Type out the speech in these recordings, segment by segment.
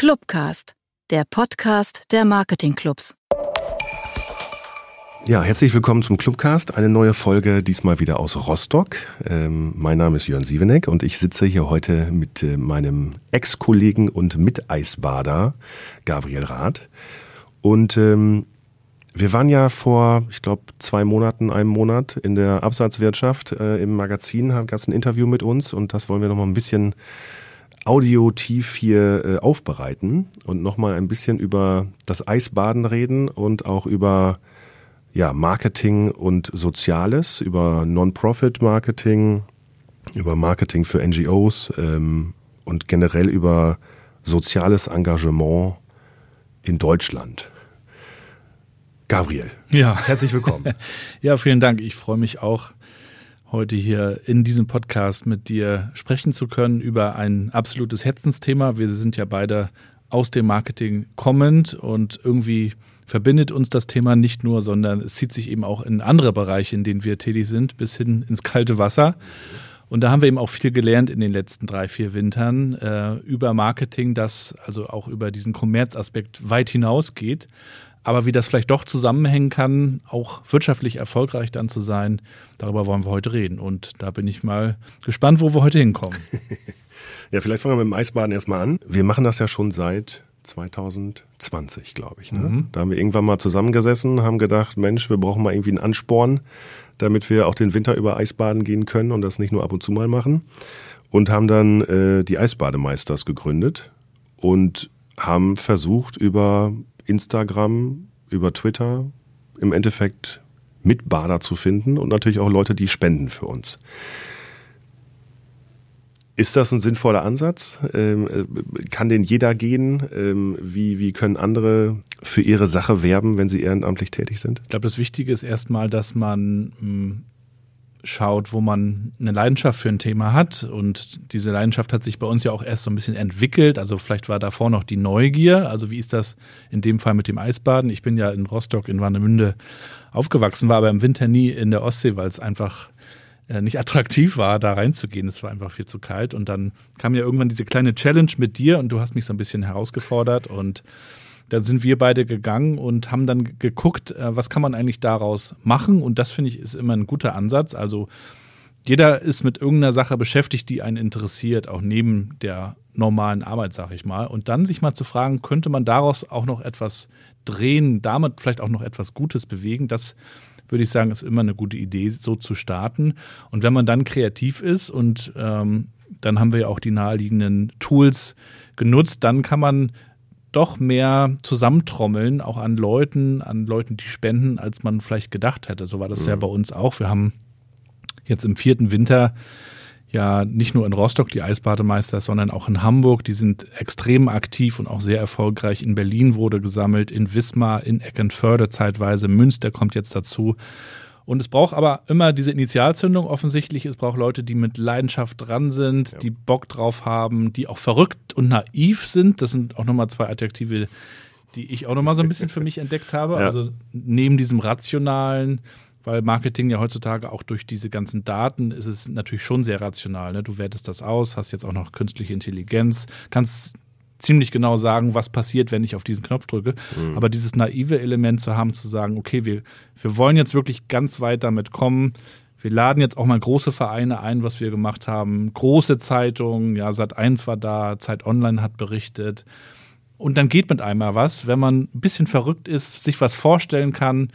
Clubcast, der Podcast der Marketingclubs. Ja, herzlich willkommen zum Clubcast. Eine neue Folge, diesmal wieder aus Rostock. Ähm, mein Name ist Jörn Sieveneck und ich sitze hier heute mit äh, meinem Ex-Kollegen und Miteisbader Gabriel Rath. Und ähm, wir waren ja vor, ich glaube, zwei Monaten, einem Monat in der Absatzwirtschaft äh, im Magazin, gab es ein Interview mit uns und das wollen wir noch mal ein bisschen audiotief hier äh, aufbereiten und noch mal ein bisschen über das Eisbaden reden und auch über ja, Marketing und Soziales, über Non-Profit-Marketing, über Marketing für NGOs ähm, und generell über soziales Engagement in Deutschland. Gabriel. Ja. Herzlich willkommen. ja, vielen Dank. Ich freue mich auch, heute hier in diesem Podcast mit dir sprechen zu können über ein absolutes Herzensthema. Wir sind ja beide aus dem Marketing kommend und irgendwie verbindet uns das Thema nicht nur, sondern es zieht sich eben auch in andere Bereiche, in denen wir tätig sind, bis hin ins kalte Wasser. Und da haben wir eben auch viel gelernt in den letzten drei, vier Wintern äh, über Marketing, das also auch über diesen Kommerzaspekt weit hinausgeht. Aber wie das vielleicht doch zusammenhängen kann, auch wirtschaftlich erfolgreich dann zu sein, darüber wollen wir heute reden. Und da bin ich mal gespannt, wo wir heute hinkommen. ja, vielleicht fangen wir mit dem Eisbaden erstmal an. Wir machen das ja schon seit 2020, glaube ich. Ne? Mhm. Da haben wir irgendwann mal zusammengesessen, haben gedacht, Mensch, wir brauchen mal irgendwie einen Ansporn, damit wir auch den Winter über Eisbaden gehen können und das nicht nur ab und zu mal machen. Und haben dann äh, die Eisbademeisters gegründet und haben versucht, über Instagram, über Twitter im Endeffekt Mitbader zu finden und natürlich auch Leute, die spenden für uns. Ist das ein sinnvoller Ansatz? Ähm, äh, kann den jeder gehen? Ähm, wie, können andere für ihre Sache werben, wenn sie ehrenamtlich tätig sind? Ich glaube, das Wichtige ist erstmal, dass man hm, schaut, wo man eine Leidenschaft für ein Thema hat. Und diese Leidenschaft hat sich bei uns ja auch erst so ein bisschen entwickelt. Also vielleicht war davor noch die Neugier. Also wie ist das in dem Fall mit dem Eisbaden? Ich bin ja in Rostock, in Warnemünde aufgewachsen, war aber im Winter nie in der Ostsee, weil es einfach äh, nicht attraktiv war, da reinzugehen. Es war einfach viel zu kalt. Und dann kam ja irgendwann diese kleine Challenge mit dir und du hast mich so ein bisschen herausgefordert und da sind wir beide gegangen und haben dann geguckt, äh, was kann man eigentlich daraus machen. Und das finde ich ist immer ein guter Ansatz. Also jeder ist mit irgendeiner Sache beschäftigt, die einen interessiert, auch neben der normalen Arbeit, sag ich mal. Und dann sich mal zu fragen, könnte man daraus auch noch etwas drehen, damit vielleicht auch noch etwas Gutes bewegen, das würde ich sagen, ist immer eine gute Idee, so zu starten. Und wenn man dann kreativ ist und ähm, dann haben wir ja auch die naheliegenden Tools genutzt, dann kann man doch mehr zusammentrommeln, auch an Leuten, an Leuten, die spenden, als man vielleicht gedacht hätte. So war das mhm. ja bei uns auch. Wir haben jetzt im vierten Winter ja nicht nur in Rostock die Eisbademeister, sondern auch in Hamburg. Die sind extrem aktiv und auch sehr erfolgreich. In Berlin wurde gesammelt, in Wismar, in Eckernförde zeitweise. Münster kommt jetzt dazu. Und es braucht aber immer diese Initialzündung offensichtlich. Es braucht Leute, die mit Leidenschaft dran sind, ja. die Bock drauf haben, die auch verrückt und naiv sind. Das sind auch nochmal zwei Adjektive, die ich auch nochmal so ein bisschen für mich entdeckt habe. Ja. Also neben diesem rationalen, weil Marketing ja heutzutage auch durch diese ganzen Daten ist es natürlich schon sehr rational. Ne? Du wertest das aus, hast jetzt auch noch künstliche Intelligenz, kannst ziemlich genau sagen, was passiert, wenn ich auf diesen Knopf drücke. Mhm. Aber dieses naive Element zu haben, zu sagen, okay, wir, wir wollen jetzt wirklich ganz weit damit kommen. Wir laden jetzt auch mal große Vereine ein, was wir gemacht haben. Große Zeitungen, ja, Sat 1 war da, Zeit Online hat berichtet. Und dann geht mit einmal was, wenn man ein bisschen verrückt ist, sich was vorstellen kann.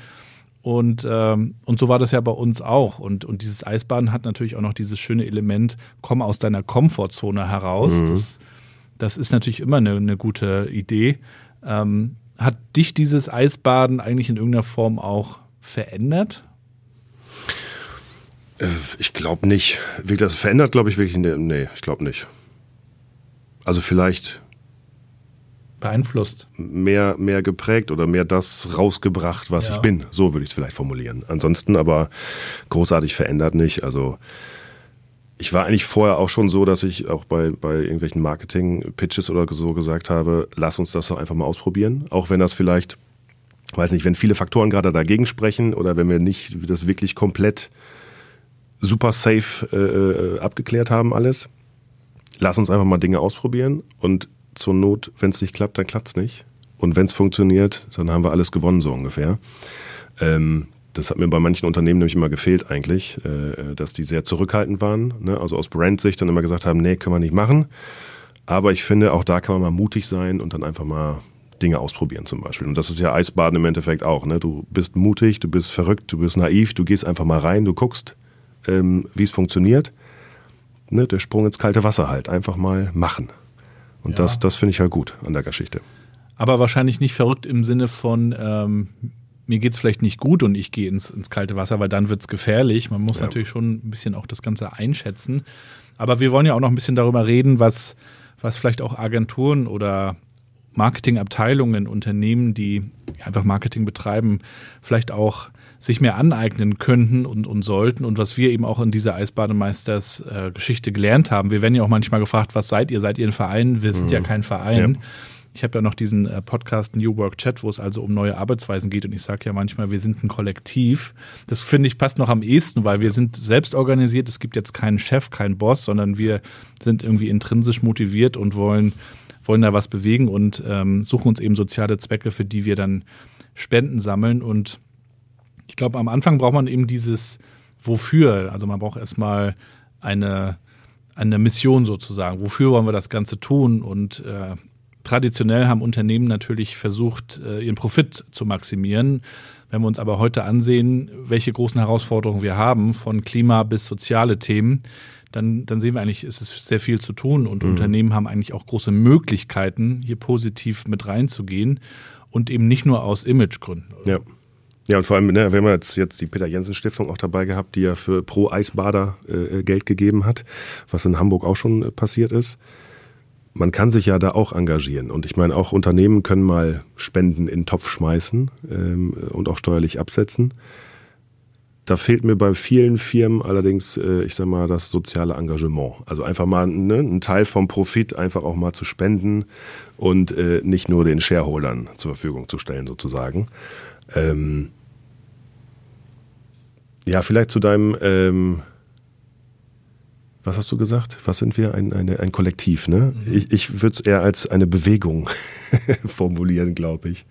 Und, ähm, und so war das ja bei uns auch. Und, und dieses Eisbahn hat natürlich auch noch dieses schöne Element, komm aus deiner Komfortzone heraus. Mhm. Das das ist natürlich immer eine, eine gute Idee. Ähm, hat dich dieses Eisbaden eigentlich in irgendeiner Form auch verändert? Äh, ich glaube nicht. Das verändert, glaube ich, wirklich. Nee, nee ich glaube nicht. Also vielleicht. Beeinflusst. Mehr, mehr geprägt oder mehr das rausgebracht, was ja. ich bin. So würde ich es vielleicht formulieren. Ansonsten aber großartig verändert nicht. Also ich war eigentlich vorher auch schon so, dass ich auch bei, bei irgendwelchen Marketing-Pitches oder so gesagt habe, lass uns das doch einfach mal ausprobieren. Auch wenn das vielleicht, weiß nicht, wenn viele Faktoren gerade dagegen sprechen oder wenn wir nicht das wirklich komplett super safe äh, äh abgeklärt haben alles. Lass uns einfach mal Dinge ausprobieren. Und zur Not, wenn es nicht klappt, dann klappt es nicht. Und wenn es funktioniert, dann haben wir alles gewonnen, so ungefähr. Ähm, das hat mir bei manchen Unternehmen nämlich immer gefehlt eigentlich, äh, dass die sehr zurückhaltend waren. Ne? Also aus Brandsicht dann immer gesagt haben, nee, können wir nicht machen. Aber ich finde, auch da kann man mal mutig sein und dann einfach mal Dinge ausprobieren zum Beispiel. Und das ist ja Eisbaden im Endeffekt auch. Ne? Du bist mutig, du bist verrückt, du bist naiv, du gehst einfach mal rein, du guckst, ähm, wie es funktioniert. Ne? Der Sprung ins kalte Wasser halt. Einfach mal machen. Und ja. das, das finde ich halt gut an der Geschichte. Aber wahrscheinlich nicht verrückt im Sinne von, ähm, mir geht es vielleicht nicht gut und ich gehe ins, ins kalte Wasser, weil dann wird es gefährlich. Man muss ja. natürlich schon ein bisschen auch das Ganze einschätzen. Aber wir wollen ja auch noch ein bisschen darüber reden, was, was vielleicht auch Agenturen oder Marketingabteilungen, Unternehmen, die einfach Marketing betreiben, vielleicht auch sich mehr aneignen könnten und, und sollten und was wir eben auch in dieser Eisbademeisters äh, Geschichte gelernt haben. Wir werden ja auch manchmal gefragt, was seid ihr? Seid ihr ein Verein? Wir sind mhm. ja kein Verein. Ja. Ich habe ja noch diesen äh, Podcast New Work Chat, wo es also um neue Arbeitsweisen geht und ich sage ja manchmal, wir sind ein Kollektiv. Das finde ich passt noch am ehesten, weil wir sind selbst organisiert. Es gibt jetzt keinen Chef, keinen Boss, sondern wir sind irgendwie intrinsisch motiviert und wollen wollen da was bewegen und ähm, suchen uns eben soziale Zwecke, für die wir dann Spenden sammeln. Und ich glaube, am Anfang braucht man eben dieses Wofür. Also man braucht erstmal eine, eine Mission sozusagen. Wofür wollen wir das Ganze tun? Und äh, traditionell haben Unternehmen natürlich versucht, äh, ihren Profit zu maximieren. Wenn wir uns aber heute ansehen, welche großen Herausforderungen wir haben, von Klima bis soziale Themen, dann, dann sehen wir eigentlich, ist es sehr viel zu tun und mhm. Unternehmen haben eigentlich auch große Möglichkeiten, hier positiv mit reinzugehen und eben nicht nur aus Imagegründen. Ja. Ja, und vor allem, ne, wir haben jetzt, jetzt die Peter Jensen Stiftung auch dabei gehabt, die ja für pro Eisbader äh, Geld gegeben hat, was in Hamburg auch schon äh, passiert ist. Man kann sich ja da auch engagieren. Und ich meine, auch Unternehmen können mal Spenden in den Topf schmeißen ähm, und auch steuerlich absetzen. Da fehlt mir bei vielen Firmen allerdings, äh, ich sag mal, das soziale Engagement. Also einfach mal ne, einen Teil vom Profit einfach auch mal zu spenden und äh, nicht nur den Shareholdern zur Verfügung zu stellen, sozusagen. Ähm ja, vielleicht zu deinem, ähm was hast du gesagt? Was sind wir? Ein, eine, ein Kollektiv, ne? Mhm. Ich, ich würde es eher als eine Bewegung formulieren, glaube ich.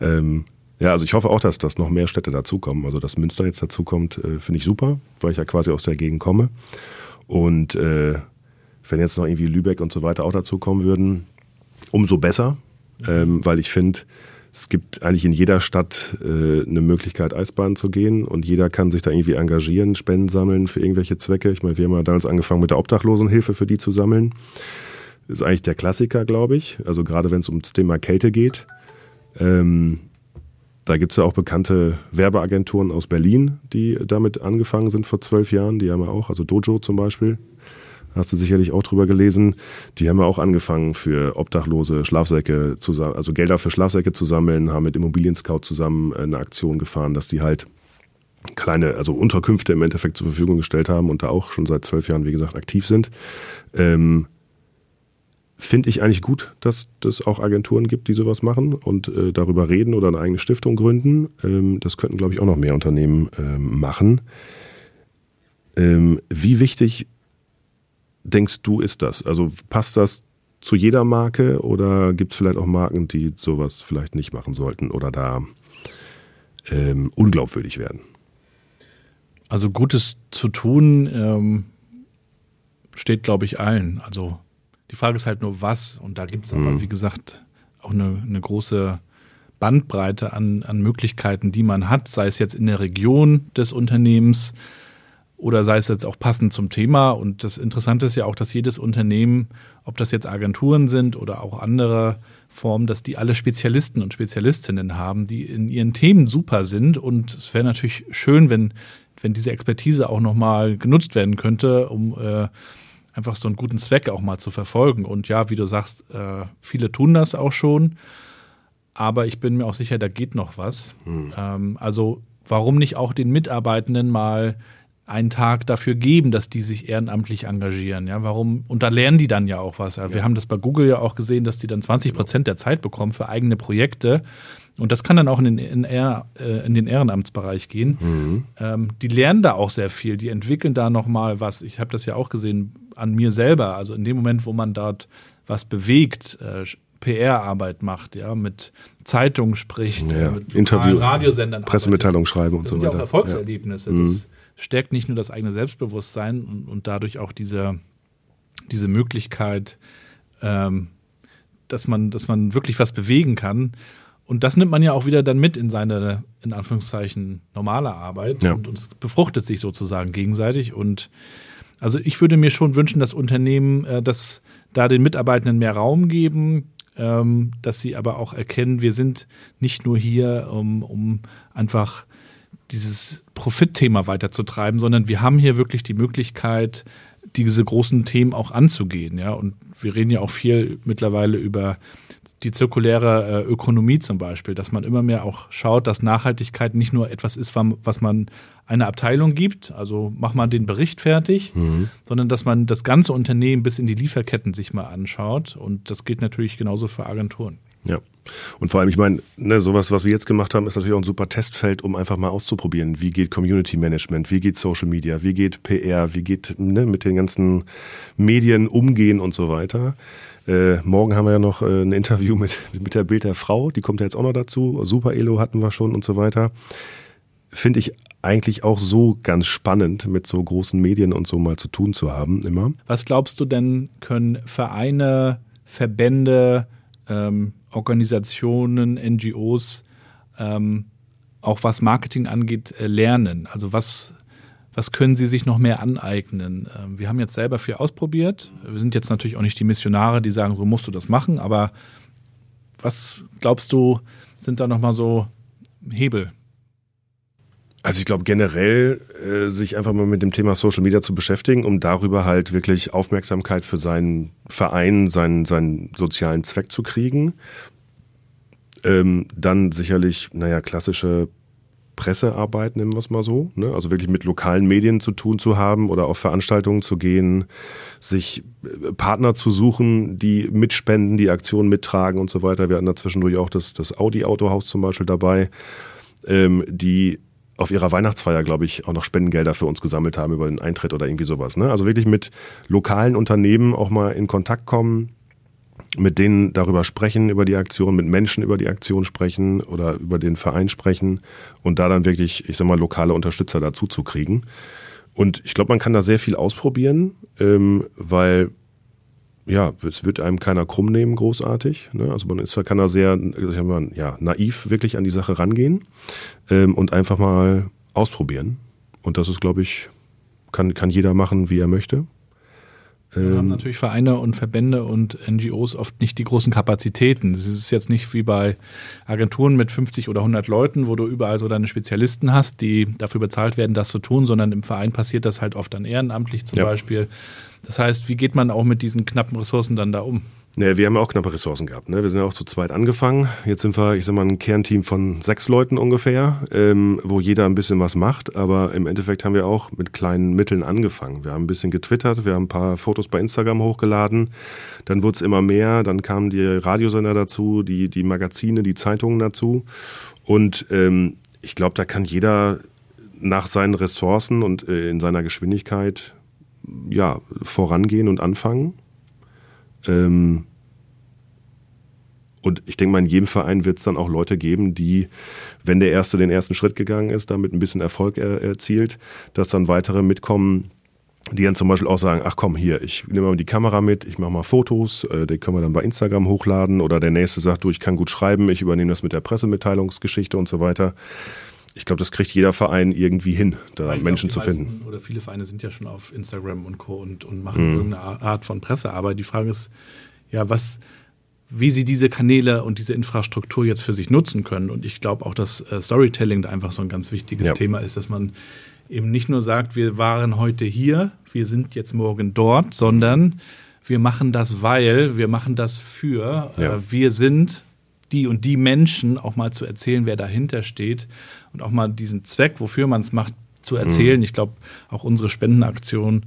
Ähm ja, also ich hoffe auch, dass, dass noch mehr Städte dazukommen. Also dass Münster jetzt dazukommt, äh, finde ich super, weil ich ja quasi aus der Gegend komme. Und äh, wenn jetzt noch irgendwie Lübeck und so weiter auch dazukommen würden, umso besser, ähm, weil ich finde, es gibt eigentlich in jeder Stadt äh, eine Möglichkeit, Eisbahn zu gehen und jeder kann sich da irgendwie engagieren, Spenden sammeln für irgendwelche Zwecke. Ich meine, wir haben ja damals angefangen mit der Obdachlosenhilfe für die zu sammeln. Ist eigentlich der Klassiker, glaube ich. Also gerade wenn es um das Thema Kälte geht. Ähm, da gibt es ja auch bekannte Werbeagenturen aus Berlin, die damit angefangen sind vor zwölf Jahren. Die haben ja auch, also Dojo zum Beispiel, hast du sicherlich auch drüber gelesen. Die haben ja auch angefangen für Obdachlose Schlafsäcke zu also Gelder für Schlafsäcke zu sammeln, haben mit Immobilien Scout zusammen eine Aktion gefahren, dass die halt kleine, also Unterkünfte im Endeffekt zur Verfügung gestellt haben und da auch schon seit zwölf Jahren, wie gesagt, aktiv sind. Ähm, finde ich eigentlich gut, dass es auch Agenturen gibt, die sowas machen und äh, darüber reden oder eine eigene Stiftung gründen. Ähm, das könnten, glaube ich, auch noch mehr Unternehmen ähm, machen. Ähm, wie wichtig denkst du, ist das? Also passt das zu jeder Marke oder gibt es vielleicht auch Marken, die sowas vielleicht nicht machen sollten oder da ähm, unglaubwürdig werden? Also Gutes zu tun ähm, steht, glaube ich, allen. Also die Frage ist halt nur, was. Und da gibt es aber, mhm. wie gesagt, auch eine, eine große Bandbreite an, an Möglichkeiten, die man hat, sei es jetzt in der Region des Unternehmens oder sei es jetzt auch passend zum Thema. Und das Interessante ist ja auch, dass jedes Unternehmen, ob das jetzt Agenturen sind oder auch andere Formen, dass die alle Spezialisten und Spezialistinnen haben, die in ihren Themen super sind. Und es wäre natürlich schön, wenn, wenn diese Expertise auch nochmal genutzt werden könnte, um äh, einfach so einen guten Zweck auch mal zu verfolgen. Und ja, wie du sagst, äh, viele tun das auch schon, aber ich bin mir auch sicher, da geht noch was. Hm. Ähm, also warum nicht auch den Mitarbeitenden mal einen Tag dafür geben, dass die sich ehrenamtlich engagieren. Ja, warum? Und da lernen die dann ja auch was. Ja. Wir haben das bei Google ja auch gesehen, dass die dann 20 Prozent der Zeit bekommen für eigene Projekte. Und das kann dann auch in den, in, Ehr, äh, in den Ehrenamtsbereich gehen. Mhm. Ähm, die lernen da auch sehr viel. Die entwickeln da nochmal was. Ich habe das ja auch gesehen an mir selber. Also in dem Moment, wo man dort was bewegt, äh, PR-Arbeit macht, ja, mit Zeitungen spricht, Ja, mit Interview, Radiosendern Pressemitteilung schreiben und das so sind ja weiter. auch Erfolgserlebnisse. Ja. Das stärkt nicht nur das eigene Selbstbewusstsein und, und dadurch auch diese, diese Möglichkeit, ähm, dass man, dass man wirklich was bewegen kann. Und das nimmt man ja auch wieder dann mit in seine, in Anführungszeichen, normale Arbeit. Ja. Und, und es befruchtet sich sozusagen gegenseitig. Und also ich würde mir schon wünschen, dass Unternehmen äh, das da den Mitarbeitenden mehr Raum geben, ähm, dass sie aber auch erkennen, wir sind nicht nur hier, um, um einfach dieses Profitthema weiterzutreiben, sondern wir haben hier wirklich die Möglichkeit, diese großen Themen auch anzugehen. Ja? Und wir reden ja auch viel mittlerweile über die zirkuläre äh, Ökonomie zum Beispiel, dass man immer mehr auch schaut, dass Nachhaltigkeit nicht nur etwas ist, was man einer Abteilung gibt, also mach mal den Bericht fertig, sondern dass man das ganze Unternehmen bis in die Lieferketten sich mal anschaut. Und das gilt natürlich genauso für Agenturen. Ja. Und vor allem, ich meine, ne, sowas, was wir jetzt gemacht haben, ist natürlich auch ein super Testfeld, um einfach mal auszuprobieren. Wie geht Community Management? Wie geht Social Media? Wie geht PR? Wie geht ne, mit den ganzen Medien umgehen und so weiter? Äh, morgen haben wir ja noch äh, ein Interview mit, mit der Bild der Frau. Die kommt ja jetzt auch noch dazu. Super Elo hatten wir schon und so weiter. Finde ich eigentlich auch so ganz spannend, mit so großen Medien und so mal zu tun zu haben, immer. Was glaubst du denn, können Vereine, Verbände, ähm, Organisationen, NGOs, ähm, auch was Marketing angeht, äh, lernen? Also was, was können sie sich noch mehr aneignen? Ähm, wir haben jetzt selber viel ausprobiert. Wir sind jetzt natürlich auch nicht die Missionare, die sagen, so musst du das machen, aber was glaubst du, sind da nochmal so Hebel? Also ich glaube generell, äh, sich einfach mal mit dem Thema Social Media zu beschäftigen, um darüber halt wirklich Aufmerksamkeit für seinen Verein, seinen, seinen sozialen Zweck zu kriegen. Ähm, dann sicherlich, naja, klassische Pressearbeit, nennen wir es mal so. Ne? Also wirklich mit lokalen Medien zu tun zu haben oder auf Veranstaltungen zu gehen, sich äh, Partner zu suchen, die mitspenden, die Aktionen mittragen und so weiter. Wir hatten da zwischendurch auch das, das Audi-Autohaus zum Beispiel dabei, ähm, die auf ihrer Weihnachtsfeier, glaube ich, auch noch Spendengelder für uns gesammelt haben über den Eintritt oder irgendwie sowas. Ne? Also wirklich mit lokalen Unternehmen auch mal in Kontakt kommen, mit denen darüber sprechen, über die Aktion, mit Menschen über die Aktion sprechen oder über den Verein sprechen und da dann wirklich, ich sag mal, lokale Unterstützer dazu zu kriegen. Und ich glaube, man kann da sehr viel ausprobieren, ähm, weil ja, es wird einem keiner krumm nehmen, großartig. Ne? Also man ist, kann da sehr ja, naiv wirklich an die Sache rangehen ähm, und einfach mal ausprobieren. Und das ist, glaube ich, kann, kann jeder machen, wie er möchte. Wir haben natürlich Vereine und Verbände und NGOs oft nicht die großen Kapazitäten. Es ist jetzt nicht wie bei Agenturen mit 50 oder 100 Leuten, wo du überall so deine Spezialisten hast, die dafür bezahlt werden, das zu tun, sondern im Verein passiert das halt oft dann ehrenamtlich zum Ja. Beispiel. Das heißt, wie geht man auch mit diesen knappen Ressourcen dann da um? Ne, wir haben ja auch knappe Ressourcen gehabt. Ne? Wir sind ja auch zu zweit angefangen. Jetzt sind wir, ich sag mal, ein Kernteam von sechs Leuten ungefähr, ähm, wo jeder ein bisschen was macht. Aber im Endeffekt haben wir auch mit kleinen Mitteln angefangen. Wir haben ein bisschen getwittert, wir haben ein paar Fotos bei Instagram hochgeladen. Dann wurde es immer mehr. Dann kamen die Radiosender dazu, die, die Magazine, die Zeitungen dazu. Und ähm, ich glaube, da kann jeder nach seinen Ressourcen und äh, in seiner Geschwindigkeit ja, vorangehen und anfangen. Ähm, und ich denke mal, in jedem Verein wird es dann auch Leute geben, die, wenn der Erste den ersten Schritt gegangen ist, damit ein bisschen Erfolg er, erzielt, dass dann weitere mitkommen, die dann zum Beispiel auch sagen, ach komm, hier, ich nehme mal die Kamera mit, ich mache mal Fotos, äh, die können wir dann bei Instagram hochladen. Oder der Nächste sagt, du, ich kann gut schreiben, ich übernehme das mit der Pressemitteilungsgeschichte und so weiter. Ich glaube, das kriegt jeder Verein irgendwie hin, da ich Menschen glaub, zu finden. Oder viele Vereine sind ja schon auf Instagram und Co. und, und machen irgendeine Art von Pressearbeit. Die Frage ist, ja, was, wie sie diese Kanäle und diese Infrastruktur jetzt für sich nutzen können. Und ich glaube auch, dass äh, Storytelling da einfach so ein ganz wichtiges Ja. Thema ist, dass man eben nicht nur sagt, wir waren heute hier, wir sind jetzt morgen dort, sondern wir machen das, weil, wir machen das für, Ja. äh, wir sind die und die Menschen auch mal zu erzählen, wer dahinter steht und auch mal diesen Zweck, wofür man es macht, zu erzählen. Ich glaube, auch unsere Spendenaktion,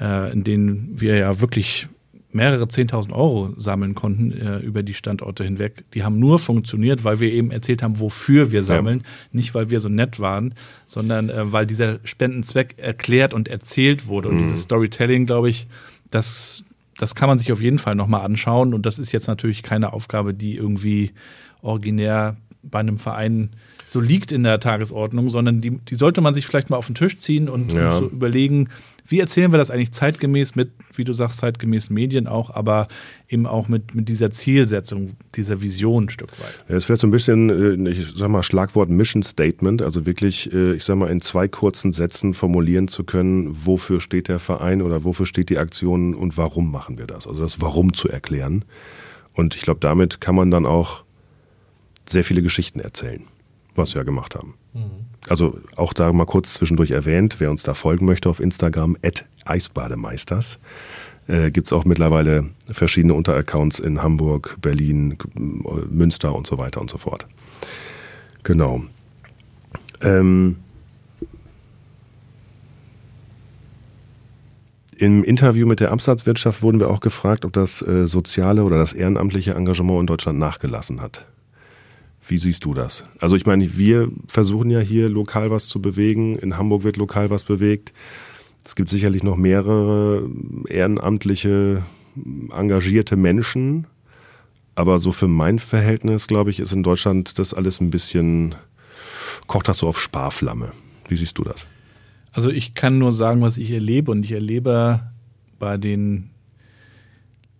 äh, in denen wir ja wirklich mehrere 10.000 Euro sammeln konnten äh, über die Standorte hinweg, die haben nur funktioniert, weil wir eben erzählt haben, wofür wir sammeln, nicht weil wir so nett waren, sondern äh, weil dieser Spendenzweck erklärt und erzählt wurde. Und dieses Storytelling, glaube ich, das, das kann man sich auf jeden Fall nochmal anschauen. Und das ist jetzt natürlich keine Aufgabe, die irgendwie originär bei einem Verein so liegt in der Tagesordnung, sondern die, die sollte man sich vielleicht mal auf den Tisch ziehen und, ja. und so überlegen, wie erzählen wir das eigentlich zeitgemäß mit, wie du sagst, zeitgemäß Medien auch, aber eben auch mit, mit dieser Zielsetzung, dieser Vision ein Stück weit? Ja, es wäre so ein bisschen, äh, ich sag mal, Schlagwort Mission Statement, also wirklich, äh, ich sag mal, in zwei kurzen Sätzen formulieren zu können, wofür steht der Verein oder wofür steht die Aktion und warum machen wir das? Also das Warum zu erklären. Und ich glaube, damit kann man dann auch sehr viele Geschichten erzählen, was wir ja gemacht haben. Mhm. Also auch da mal kurz zwischendurch erwähnt, wer uns da folgen möchte auf Instagram, at Eisbademeisters. Äh, Gibt es auch mittlerweile verschiedene Unteraccounts in Hamburg, Berlin, Münster und so weiter und so fort. Genau. Ähm, Im Interview mit der Absatzwirtschaft wurden wir auch gefragt, ob das äh, soziale oder das ehrenamtliche Engagement in Deutschland nachgelassen hat. Wie siehst du das? Also ich meine, wir versuchen ja hier lokal was zu bewegen. In Hamburg wird lokal was bewegt. Es gibt sicherlich noch mehrere ehrenamtliche, engagierte Menschen. Aber so für mein Verhältnis, glaube ich, ist in Deutschland das alles ein bisschen, kocht das so auf Sparflamme. Wie siehst du das? Also ich kann nur sagen, was ich erlebe. Und ich erlebe bei den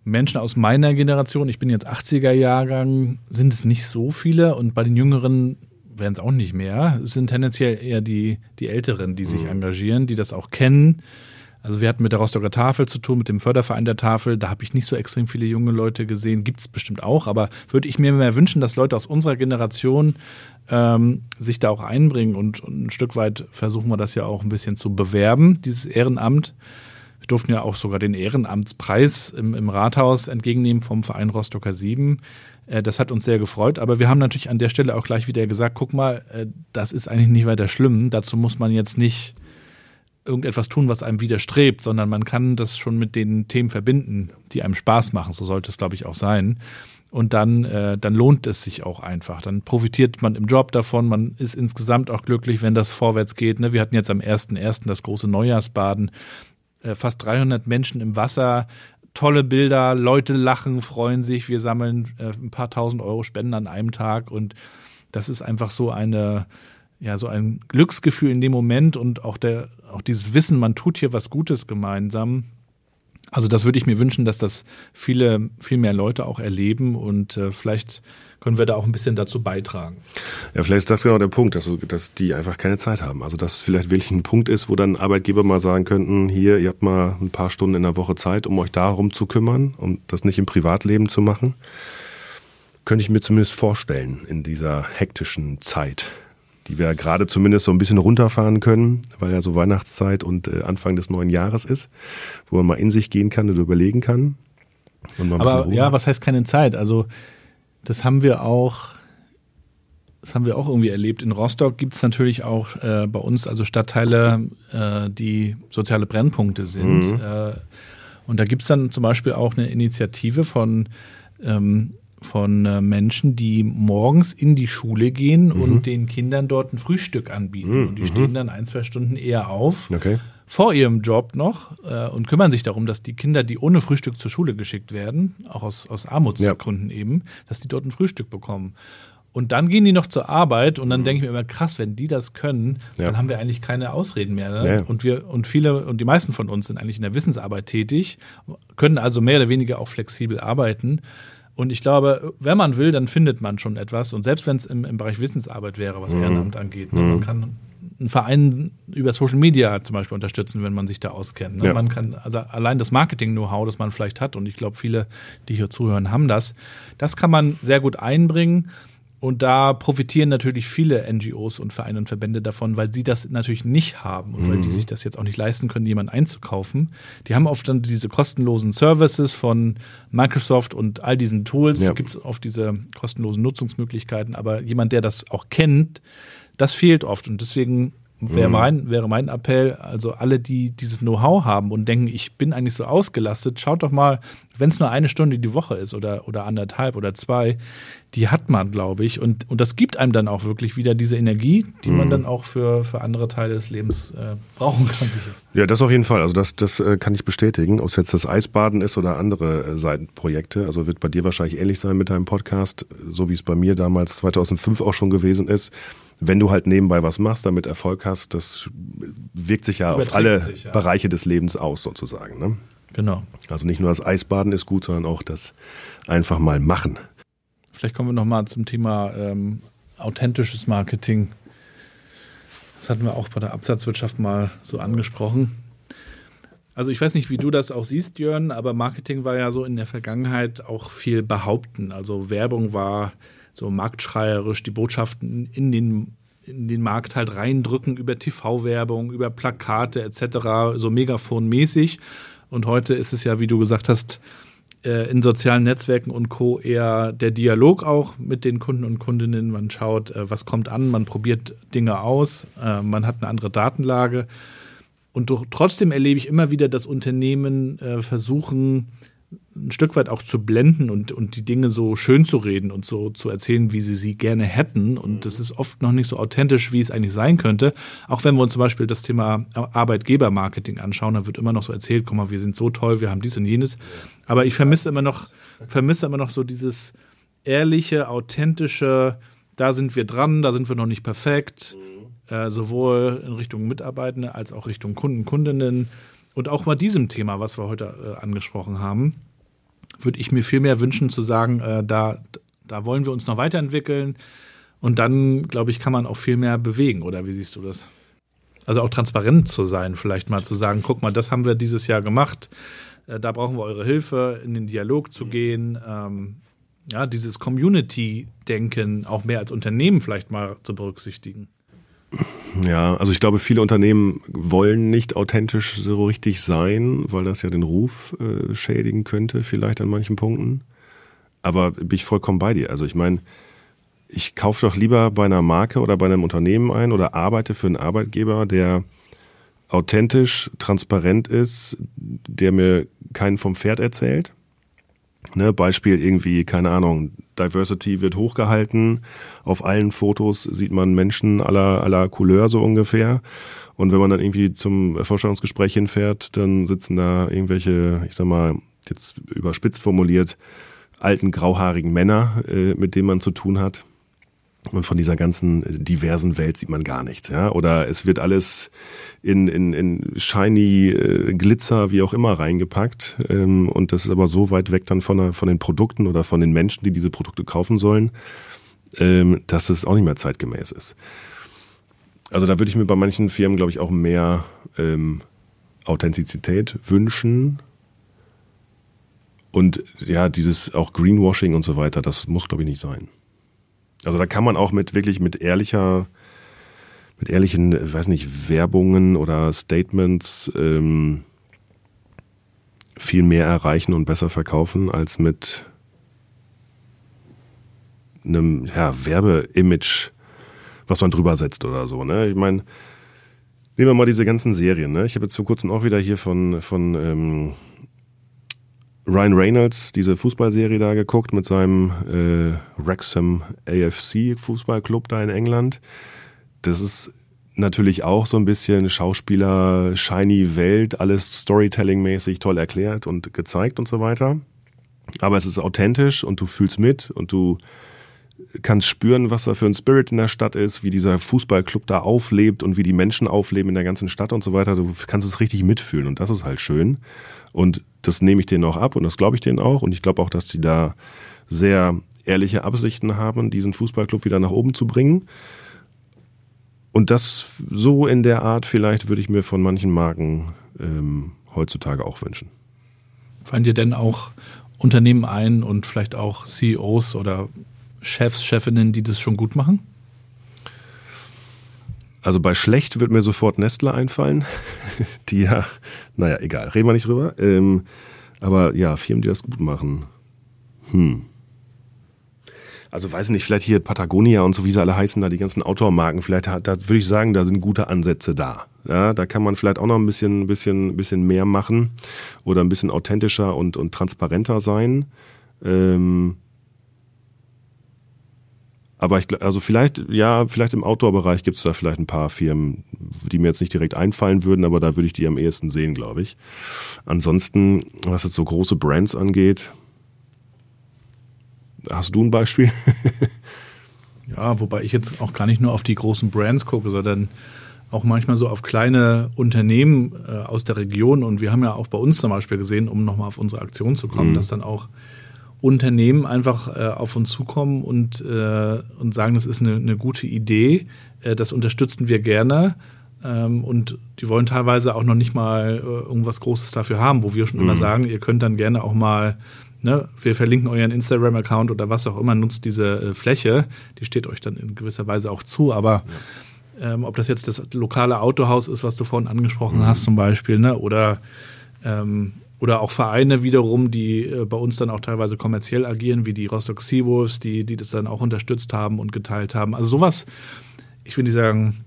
Menschen aus meiner Generation, ich bin jetzt 80er Jahrgang, sind es nicht so viele und bei den Jüngeren werden es auch nicht mehr. Es sind tendenziell eher die, die Älteren, die sich mhm. engagieren, die das auch kennen. Also wir hatten mit der Rostocker Tafel zu tun, mit dem Förderverein der Tafel. Da habe ich nicht so extrem viele junge Leute gesehen. Gibt es bestimmt auch, aber würde ich mir mehr wünschen, dass Leute aus unserer Generation ähm, sich da auch einbringen und, und ein Stück weit versuchen wir das ja auch ein bisschen zu bewerben, dieses Ehrenamt. Wir durften ja auch sogar den Ehrenamtspreis im, im Rathaus entgegennehmen vom Verein Rostocker 7. Äh, das hat uns sehr gefreut, aber wir haben natürlich an der Stelle auch gleich wieder gesagt, guck mal, äh, das ist eigentlich nicht weiter schlimm. Dazu muss man jetzt nicht irgendetwas tun, was einem widerstrebt, sondern man kann das schon mit den Themen verbinden, die einem Spaß machen. So sollte es, glaube ich, auch sein. Und dann, äh, dann lohnt es sich auch einfach. Dann profitiert man im Job davon. Man ist insgesamt auch glücklich, wenn das vorwärts geht. Ne? Wir hatten jetzt am 1.1. das große Neujahrsbaden. Äh, fast 300 Menschen im Wasser, tolle Bilder, Leute lachen, freuen sich, wir sammeln äh, ein paar tausend Euro Spenden an einem Tag. Und das ist einfach so eine, ja, so ein Glücksgefühl in dem Moment und auch der, auch dieses Wissen, man tut hier was Gutes gemeinsam. Also das würde ich mir wünschen, dass das viele, viel mehr Leute auch erleben. Und äh, vielleicht können wir da auch ein bisschen dazu beitragen. Ja, vielleicht ist das genau der Punkt, dass, dass die einfach keine Zeit haben. Also dass es vielleicht wirklich ein Punkt ist, wo dann Arbeitgeber mal sagen könnten, hier, ihr habt mal ein paar Stunden in der Woche Zeit, um euch darum zu kümmern und das nicht im Privatleben zu machen. Könnte ich mir zumindest vorstellen in dieser hektischen Zeit, die wir gerade zumindest so ein bisschen runterfahren können, weil ja so Weihnachtszeit und äh, Anfang des neuen Jahres ist, wo man mal in sich gehen kann und überlegen kann. Aber ja, was heißt keine Zeit? Also das haben wir auch, das haben wir auch irgendwie erlebt. In Rostock gibt es natürlich auch äh, bei uns also Stadtteile, äh, die soziale Brennpunkte sind. Mhm. Äh, und da gibt es dann zum Beispiel auch eine Initiative von ähm, von äh, Menschen, die morgens in die Schule gehen mhm. und den Kindern dort ein Frühstück anbieten. Mhm. Und die stehen dann ein, zwei Stunden eher auf. Okay vor ihrem Job noch äh, und kümmern sich darum, dass die Kinder, die ohne Frühstück zur Schule geschickt werden, auch aus, aus Armutsgründen ja. eben, dass die dort ein Frühstück bekommen. Und dann gehen die noch zur Arbeit und dann mhm. denke ich mir immer, krass, wenn die das können, ja. dann haben wir eigentlich keine Ausreden mehr. Ne? Ja. Und wir, und viele und die meisten von uns sind eigentlich in der Wissensarbeit tätig, können also mehr oder weniger auch flexibel arbeiten. Und ich glaube, wenn man will, dann findet man schon etwas. Und selbst wenn es im, im Bereich Wissensarbeit wäre, was mhm. Ehrenamt angeht, ne? man mhm. kann einen Verein über Social Media zum Beispiel unterstützen, wenn man sich da auskennt. Ne? Ja. Man kann, also allein das Marketing-Know-how, das man vielleicht hat, und ich glaube, viele, die hier zuhören, haben das, das kann man sehr gut einbringen. Und da profitieren natürlich viele NGOs und Vereine und Verbände davon, weil sie das natürlich nicht haben und mhm. weil die mhm. sich das jetzt auch nicht leisten können, jemanden einzukaufen. Die haben oft dann diese kostenlosen Services von Microsoft und all diesen Tools. Ja. Gibt es oft diese kostenlosen Nutzungsmöglichkeiten, aber jemand, der das auch kennt, das fehlt oft. Und deswegen wäre mhm. mein, wäre mein Appell, also alle, die dieses Know-how haben und denken, ich bin eigentlich so ausgelastet, schaut doch mal, wenn es nur eine Stunde die Woche ist oder, oder anderthalb oder zwei, die hat man, glaube ich. Und, und das gibt einem dann auch wirklich wieder diese Energie, die mhm. man dann auch für, für andere Teile des Lebens äh, brauchen kann. Sicher. Ja, das auf jeden Fall. Also das, das äh, kann ich bestätigen. Ob es jetzt das Eisbaden ist oder andere äh, Seitenprojekte. Also wird bei dir wahrscheinlich ähnlich sein mit deinem Podcast, so wie es bei mir damals 2005 auch schon gewesen ist. Wenn du halt nebenbei was machst, damit Erfolg hast, das wirkt sich ja auf alle sich, ja. Bereiche des Lebens aus sozusagen. Ne? Genau. Also nicht nur das Eisbaden ist gut, sondern auch das einfach mal machen. Vielleicht kommen wir nochmal zum Thema ähm, authentisches Marketing. Das hatten wir auch bei der Absatzwirtschaft mal so angesprochen. Also ich weiß nicht, wie du das auch siehst, Jörn, aber Marketing war ja so in der Vergangenheit auch viel behaupten. Also Werbung war so marktschreierisch, die Botschaften in den, in den Markt halt reindrücken über TV-Werbung, über Plakate etc., so megaphonmäßig. Und heute ist es ja, wie du gesagt hast, äh, in sozialen Netzwerken und Co. eher der Dialog auch mit den Kunden und Kundinnen. Man schaut, äh, was kommt an, man probiert Dinge aus, äh, man hat eine andere Datenlage. Und trotzdem erlebe ich immer wieder, dass Unternehmen versuchen, ein Stück weit auch zu blenden und, und die Dinge so schön zu reden und so zu erzählen, wie sie sie gerne hätten. Und das ist oft noch nicht so authentisch, wie es eigentlich sein könnte. Auch wenn wir uns zum Beispiel das Thema Arbeitgebermarketing anschauen, dann wird immer noch so erzählt, guck mal, wir sind so toll, wir haben dies und jenes. Aber ich vermisse immer noch, vermisse immer noch so dieses ehrliche, authentische, da sind wir dran, da sind wir noch nicht perfekt, äh, sowohl in Richtung Mitarbeitende als auch Richtung Kunden, Kundinnen und auch bei diesem Thema, was wir heute äh, angesprochen haben, würde ich mir viel mehr wünschen zu sagen, äh, da, da wollen wir uns noch weiterentwickeln. Und dann, glaube ich, kann man auch viel mehr bewegen, oder wie siehst du das? Also auch transparent zu sein, vielleicht mal zu sagen, guck mal, das haben wir dieses Jahr gemacht, äh, da brauchen wir eure Hilfe, in den Dialog zu gehen. Ähm, ja, dieses Community-Denken auch mehr als Unternehmen vielleicht mal zu berücksichtigen. Ja, also ich glaube, viele Unternehmen wollen nicht authentisch so richtig sein, weil das ja den Ruf äh, schädigen könnte, vielleicht an manchen Punkten. Aber bin ich vollkommen bei dir. Also ich meine, ich kaufe doch lieber bei einer Marke oder bei einem Unternehmen ein oder arbeite für einen Arbeitgeber, der authentisch, transparent ist, der mir keinen vom Pferd erzählt. Ne, Beispiel irgendwie, keine Ahnung, Diversity wird hochgehalten. Auf allen Fotos sieht man Menschen aller, aller Couleur so ungefähr. Und wenn man dann irgendwie zum Vorstellungsgespräch hinfährt, dann sitzen da irgendwelche, ich sag mal, jetzt überspitzt formuliert, alten grauhaarigen Männer, äh, mit denen man zu tun hat. Und von dieser ganzen diversen Welt sieht man gar nichts, ja. Oder es wird alles in, in, in shiny äh, Glitzer, wie auch immer, reingepackt. Ähm, und das ist aber so weit weg dann von, von den Produkten oder von den Menschen, die diese Produkte kaufen sollen, ähm, dass es auch nicht mehr zeitgemäß ist. Also da würde ich mir bei manchen Firmen, glaube ich, auch mehr ähm, Authentizität wünschen. Und ja, dieses auch Greenwashing und so weiter, das muss, glaube ich, nicht sein. Also da kann man auch mit wirklich mit ehrlicher, mit ehrlichen, weiß nicht, Werbungen oder Statements ähm, viel mehr erreichen und besser verkaufen als mit einem ja, Werbeimage, was man drüber setzt oder so. Ne? Ich meine, nehmen wir mal diese ganzen Serien. Ne? Ich habe jetzt vor kurzem auch wieder hier von, von ähm, Ryan Reynolds diese Fußballserie da geguckt mit seinem äh, Wrexham AFC Fußballclub da in England. Das ist natürlich auch so ein bisschen Schauspieler, shiny Welt, alles Storytelling-mäßig toll erklärt und gezeigt und so weiter. Aber es ist authentisch und du fühlst mit und du kannst spüren, was da für ein Spirit in der Stadt ist, wie dieser Fußballclub da auflebt und wie die Menschen aufleben in der ganzen Stadt und so weiter. Du kannst es richtig mitfühlen und das ist halt schön. Und das nehme ich denen auch ab und das glaube ich denen auch. Und ich glaube auch, dass die da sehr ehrliche Absichten haben, diesen Fußballclub wieder nach oben zu bringen. Und das so in der Art vielleicht würde ich mir von manchen Marken ähm, heutzutage auch wünschen. Fallen dir denn auch Unternehmen ein und vielleicht auch CEOs oder Chefs, Chefinnen, die das schon gut machen? Also bei schlecht wird mir sofort Nestle einfallen. Die ja, naja, egal, reden wir nicht drüber. Ähm, aber ja, Firmen, die das gut machen. Hm. Also weiß nicht, vielleicht hier Patagonia und so, wie sie alle heißen, da die ganzen Outdoor-Marken, vielleicht da würde ich sagen, da sind gute Ansätze da. Ja, da kann man vielleicht auch noch ein bisschen, bisschen, bisschen mehr machen oder ein bisschen authentischer und, und transparenter sein. Ähm, aber ich, also vielleicht, ja, vielleicht im Outdoor-Bereich gibt es da vielleicht ein paar Firmen, die mir jetzt nicht direkt einfallen würden, aber da würde ich die am ehesten sehen, glaube ich. Ansonsten, was jetzt so große Brands angeht, hast du ein Beispiel? ja, wobei ich jetzt auch gar nicht nur auf die großen Brands gucke, sondern auch manchmal so auf kleine Unternehmen äh, aus der Region. Und wir haben ja auch bei uns zum Beispiel gesehen, um nochmal auf unsere Aktion zu kommen, mhm. dass dann auch Unternehmen einfach äh, auf uns zukommen und, äh, und sagen, das ist eine, eine gute Idee, äh, das unterstützen wir gerne. Ähm, und die wollen teilweise auch noch nicht mal äh, irgendwas Großes dafür haben, wo wir schon mhm. immer sagen, ihr könnt dann gerne auch mal, ne, wir verlinken euren Instagram-Account oder was auch immer, nutzt diese äh, Fläche, die steht euch dann in gewisser Weise auch zu, aber ja. ähm, ob das jetzt das lokale Autohaus ist, was du vorhin angesprochen mhm. hast zum Beispiel, ne, oder ähm, oder auch Vereine wiederum, die äh, bei uns dann auch teilweise kommerziell agieren, wie die Rostock Seawolves, die, die das dann auch unterstützt haben und geteilt haben. Also sowas, ich würde sagen,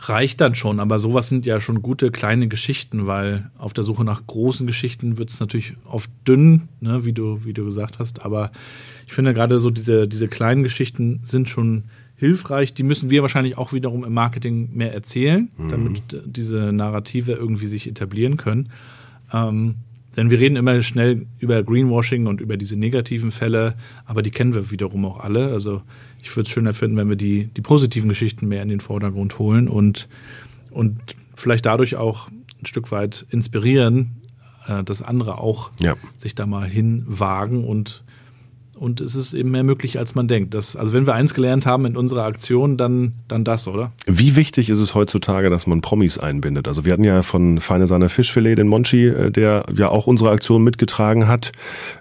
reicht dann schon, aber sowas sind ja schon gute kleine Geschichten, weil auf der Suche nach großen Geschichten wird es natürlich oft dünn, ne, wie, du, wie du gesagt hast. Aber ich finde gerade so diese, diese kleinen Geschichten sind schon hilfreich. Die müssen wir wahrscheinlich auch wiederum im Marketing mehr erzählen, mhm. damit diese Narrative irgendwie sich etablieren können. Ähm, denn wir reden immer schnell über Greenwashing und über diese negativen Fälle, aber die kennen wir wiederum auch alle. Also ich würde es schöner finden, wenn wir die, die positiven Geschichten mehr in den Vordergrund holen und, und vielleicht dadurch auch ein Stück weit inspirieren, äh, dass andere auch ja. sich da mal hinwagen und und es ist eben mehr möglich, als man denkt. Das, also wenn wir eins gelernt haben in unserer Aktion, dann, dann das, oder? Wie wichtig ist es heutzutage, dass man Promis einbindet? Also wir hatten ja von Feine Sahne Fischfilet den Monchi, äh, der ja auch unsere Aktion mitgetragen hat,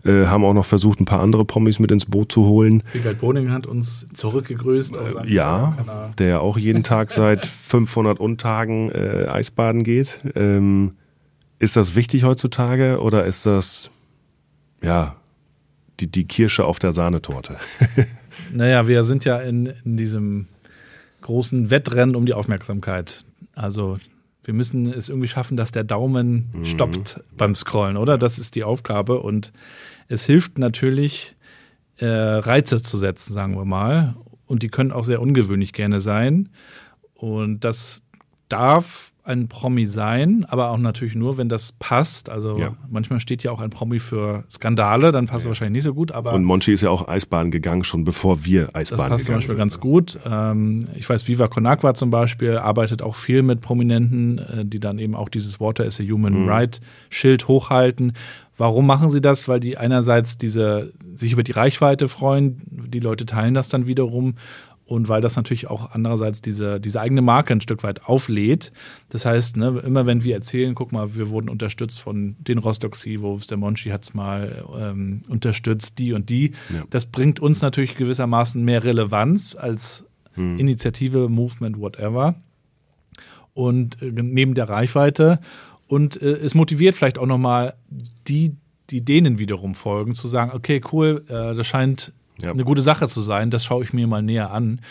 äh, haben auch noch versucht, ein paar andere Promis mit ins Boot zu holen. Wigald Boning hat uns zurückgegrüßt. Äh, ja, der auch jeden Tag seit 500 Untagen äh, Eisbaden geht. Ähm, ist das wichtig heutzutage oder ist das ja die, die Kirsche auf der Sahnetorte. naja, wir sind ja in, in diesem großen Wettrennen um die Aufmerksamkeit. Also wir müssen es irgendwie schaffen, dass der Daumen mhm. stoppt beim Scrollen, oder? Das ist die Aufgabe. Und es hilft natürlich, äh, Reize zu setzen, sagen wir mal. Und die können auch sehr ungewöhnlich gerne sein. Und das darf ein Promi sein, aber auch natürlich nur, wenn das passt. Also ja. manchmal steht ja auch ein Promi für Skandale, dann passt ja. wahrscheinlich nicht so gut. Aber und Monchi ist ja auch Eisbahn gegangen, schon bevor wir Eisbahn gegangen sind. Das passt zum Beispiel sind. ganz gut. Ähm, ich weiß, Viva Conagua zum Beispiel arbeitet auch viel mit Prominenten, äh, die dann eben auch dieses Water is a Human mhm. Right Schild hochhalten. Warum machen sie das? Weil die einerseits diese, sich über die Reichweite freuen, die Leute teilen das dann wiederum und weil das natürlich auch andererseits diese, diese eigene Marke ein Stück weit auflädt. Das heißt, ne, immer wenn wir erzählen, guck mal, wir wurden unterstützt von den Rostock Seawolves, der Monchi hat es mal ähm, unterstützt, die und die. Ja. Das bringt uns natürlich gewissermaßen mehr Relevanz als hm. Initiative, Movement, whatever. Und äh, neben der Reichweite. Und äh, es motiviert vielleicht auch nochmal die, die denen wiederum folgen, zu sagen, okay, cool, äh, das scheint ja. eine gute Sache zu sein. Das schaue ich mir mal näher an.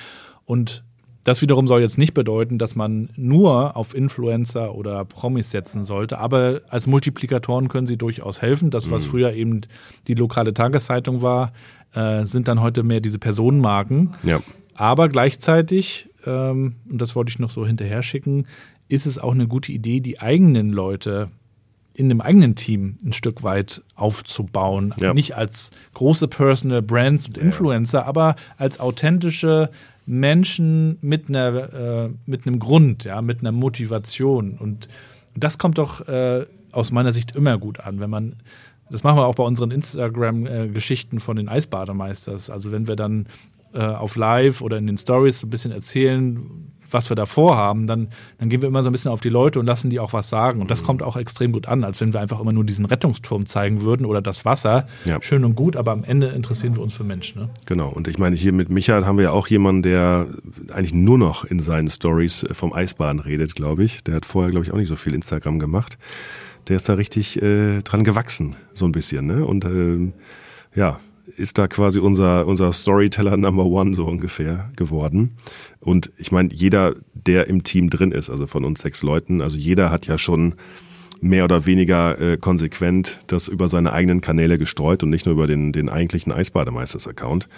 Und das wiederum soll jetzt nicht bedeuten, dass man nur auf Influencer oder Promis setzen sollte, aber als Multiplikatoren können sie durchaus helfen. Das, was mhm. früher eben die lokale Tageszeitung war, äh, sind dann heute mehr diese Personenmarken. Ja. Aber gleichzeitig, ähm, und das wollte ich noch so hinterher schicken, ist es auch eine gute Idee, die eigenen Leute in dem eigenen Team ein Stück weit aufzubauen. Ja. Nicht als große Personal Brands und Influencer, ja. aber als authentische Menschen mit einer äh, mit einem Grund, ja, mit einer Motivation. Und, das kommt doch äh, aus meiner Sicht immer gut an, wenn man das machen wir auch bei unseren Instagram-Geschichten von den Eisbademeisters. Also wenn wir dann äh, auf Live oder in den Stories ein bisschen erzählen, was wir da vorhaben, dann, dann gehen wir immer so ein bisschen auf die Leute und lassen die auch was sagen. Und das mhm. kommt auch extrem gut an, als wenn wir einfach immer nur diesen Rettungsturm zeigen würden oder das Wasser. Ja. Schön und gut, aber am Ende interessieren wir uns für Menschen. Ne? Genau. Und ich meine, hier mit Michael haben wir ja auch jemanden, der eigentlich nur noch in seinen Stories vom Eisbahn redet, glaube ich. Der hat vorher, glaube ich, auch nicht so viel Instagram gemacht. Der ist da richtig äh, dran gewachsen, so ein bisschen. Ne? Und ähm, ja, ist da quasi unser, unser Storyteller Number One so ungefähr geworden. Und ich meine, jeder, der im Team drin ist, also von uns sechs Leuten, also jeder hat ja schon mehr oder weniger äh, konsequent das über seine eigenen Kanäle gestreut und nicht nur über den, den eigentlichen Eisbademeisters-Account.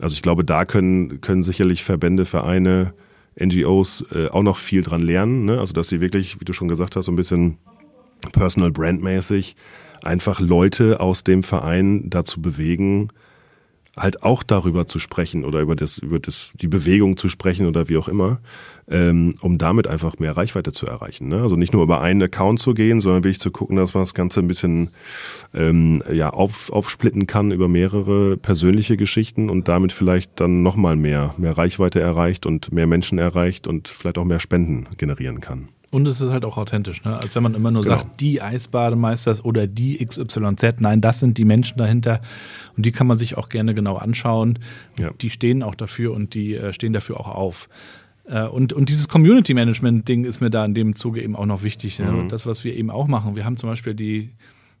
Also ich glaube, da können, können sicherlich Verbände, Vereine, NGOs äh, auch noch viel dran lernen. Ne? Also dass sie wirklich, wie du schon gesagt hast, so ein bisschen personal brandmäßig einfach Leute aus dem Verein dazu bewegen, halt auch darüber zu sprechen oder über das, über das, die Bewegung zu sprechen oder wie auch immer, ähm, um damit einfach mehr Reichweite zu erreichen. Ne? Also nicht nur über einen Account zu gehen, sondern wirklich zu gucken, dass man das Ganze ein bisschen ähm, ja, auf, aufsplitten kann über mehrere persönliche Geschichten und damit vielleicht dann nochmal mehr, mehr Reichweite erreicht und mehr Menschen erreicht und vielleicht auch mehr Spenden generieren kann. Und es ist halt auch authentisch, ne? als wenn man immer nur genau. sagt, die Eisbademeisters oder die XYZ. Nein, das sind die Menschen dahinter und die kann man sich auch gerne genau anschauen. Ja. Die stehen auch dafür und die äh, stehen dafür auch auf. Äh, und, und dieses Community Management Ding ist mir da in dem Zuge eben auch noch wichtig. Ne? Mhm. Das, was wir eben auch machen. Wir haben zum Beispiel die,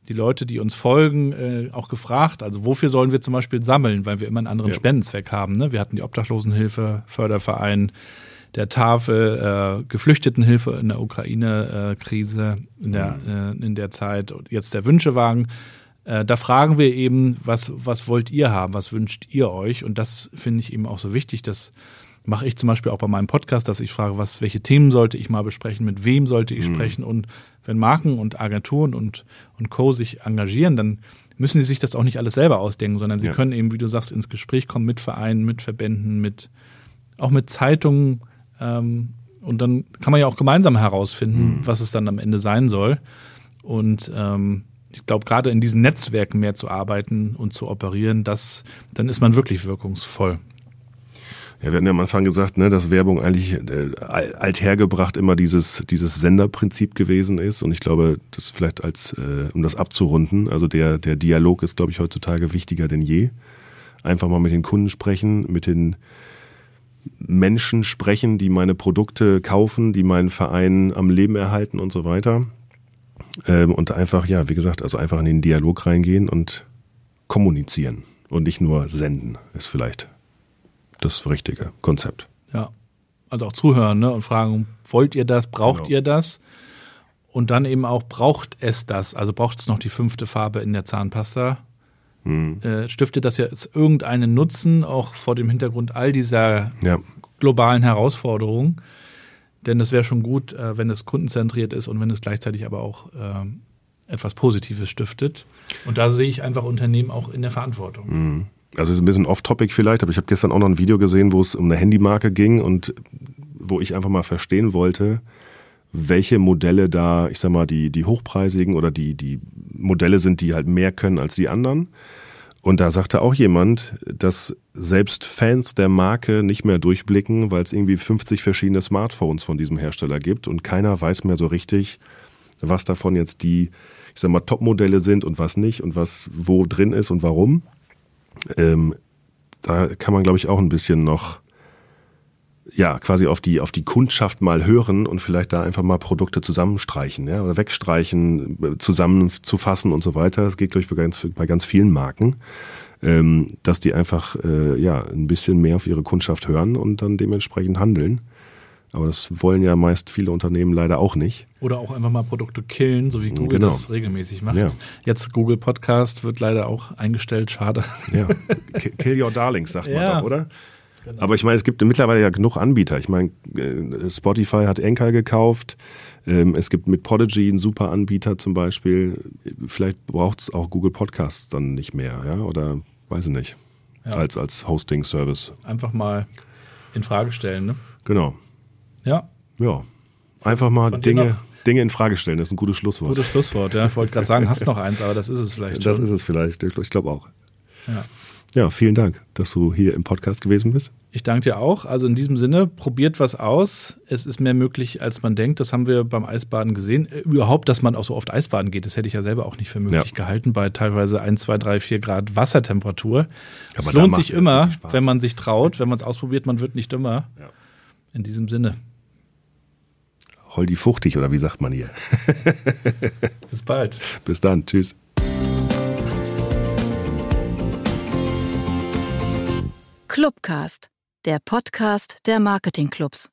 die Leute, die uns folgen, äh, auch gefragt, also wofür sollen wir zum Beispiel sammeln, weil wir immer einen anderen ja. Spendenzweck haben. Ne? Wir hatten die Obdachlosenhilfe, Förderverein, der Tafel, äh, Geflüchtetenhilfe in der Ukraine-Krise, in, der, mhm. äh, in der Zeit, jetzt der Wünschewagen. Äh, da fragen wir eben, was, was wollt ihr haben, was wünscht ihr euch? Und das finde ich eben auch so wichtig. Das mache ich zum Beispiel auch bei meinem Podcast, dass ich frage, was, welche Themen sollte ich mal besprechen, mit wem sollte ich mhm. sprechen? Und wenn Marken und Agenturen und, und Co. sich engagieren, dann müssen sie sich das auch nicht alles selber ausdenken, sondern sie ja. können eben, wie du sagst, ins Gespräch kommen mit Vereinen, mit Verbänden, mit auch mit Zeitungen, ähm, und dann kann man ja auch gemeinsam herausfinden, mhm. was es dann am Ende sein soll. Und ähm, ich glaube, gerade in diesen Netzwerken mehr zu arbeiten und zu operieren, das, dann ist man wirklich wirkungsvoll. Ja, wir hatten ja am Anfang gesagt, ne, dass Werbung eigentlich äh, althergebracht immer dieses, dieses Senderprinzip gewesen ist. Und ich glaube, das vielleicht als, äh, um das abzurunden, also der, der Dialog ist, glaube ich, heutzutage wichtiger denn je. Einfach mal mit den Kunden sprechen, mit den Menschen sprechen, die meine Produkte kaufen, die meinen Verein am Leben erhalten und so weiter. Ähm, und einfach, ja, wie gesagt, also einfach in den Dialog reingehen und kommunizieren und nicht nur senden, ist vielleicht das richtige Konzept. Ja, also auch zuhören ne? und fragen, wollt ihr das, braucht genau. ihr das? Und dann eben auch, braucht es das? Also braucht es noch die fünfte Farbe in der Zahnpasta? Hm. äh, stiftet das ja irgendeinen Nutzen, auch vor dem Hintergrund all dieser ja. globalen Herausforderungen. Denn es wäre schon gut, äh, wenn es kundenzentriert ist und wenn es gleichzeitig aber auch äh, etwas Positives stiftet. Und da sehe ich einfach Unternehmen auch in der Verantwortung. Hm. Also es ist ein bisschen off-topic vielleicht, aber ich habe gestern auch noch ein Video gesehen, wo es um eine Handymarke ging und wo ich einfach mal verstehen wollte, welche Modelle da, ich sag mal, die, die hochpreisigen oder die, die Modelle sind, die halt mehr können als die anderen. Und da sagte auch jemand, dass selbst Fans der Marke nicht mehr durchblicken, weil es irgendwie 50 verschiedene Smartphones von diesem Hersteller gibt und keiner weiß mehr so richtig, was davon jetzt die, ich sag mal, Top-Modelle sind und was nicht und was wo drin ist und warum. Ähm, da kann man, glaube ich, auch ein bisschen noch ja, quasi auf die, auf die Kundschaft mal hören und vielleicht da einfach mal Produkte zusammenstreichen, ja, oder wegstreichen, äh, zusammenzufassen und so weiter. Das geht, glaube ich, bei ganz, bei ganz vielen Marken, ähm, dass die einfach, äh, ja, ein bisschen mehr auf ihre Kundschaft hören und dann dementsprechend handeln. Aber das wollen ja meist viele Unternehmen leider auch nicht. Oder auch einfach mal Produkte killen, so wie Google genau. das regelmäßig macht. Ja. Jetzt Google Podcast wird leider auch eingestellt, schade. Ja, kill your darlings, sagt man doch, oder? Genau. Aber ich meine, es gibt mittlerweile ja genug Anbieter. Ich meine, äh, Spotify hat Enkel gekauft. Ähm, es gibt mit Podigy einen super Anbieter zum Beispiel. Vielleicht braucht es auch Google Podcasts dann nicht mehr, ja? Oder weiß ich nicht. Ja. Als, als Hosting-Service. Einfach mal in Frage stellen, ne? Genau. Ja. Ja. Einfach mal Dinge, Dinge in Frage stellen, das ist ein gutes Schlusswort. Gutes Schlusswort, ja. Ich wollte gerade sagen, hast noch eins, aber das ist es vielleicht. Schon. Das ist es vielleicht, ich glaube auch. Ja. Ja, vielen Dank, dass du hier im Podcast gewesen bist. Ich danke dir auch. Also in diesem Sinne, probiert was aus. Es ist mehr möglich, als man denkt. Das haben wir beim Eisbaden gesehen. Äh, überhaupt, dass man auch so oft Eisbaden geht, das hätte ich ja selber auch nicht für möglich ja. gehalten, bei teilweise 1, 2, 3, 4 Grad Wassertemperatur. Aber es lohnt sich immer, wenn man sich traut, wenn man es ausprobiert, man wird nicht dümmer. Ja. In diesem Sinne. Holdi fuchtig oder wie sagt man hier? Bis bald. Bis dann. Tschüss. Clubcast, der Podcast der Marketingclubs.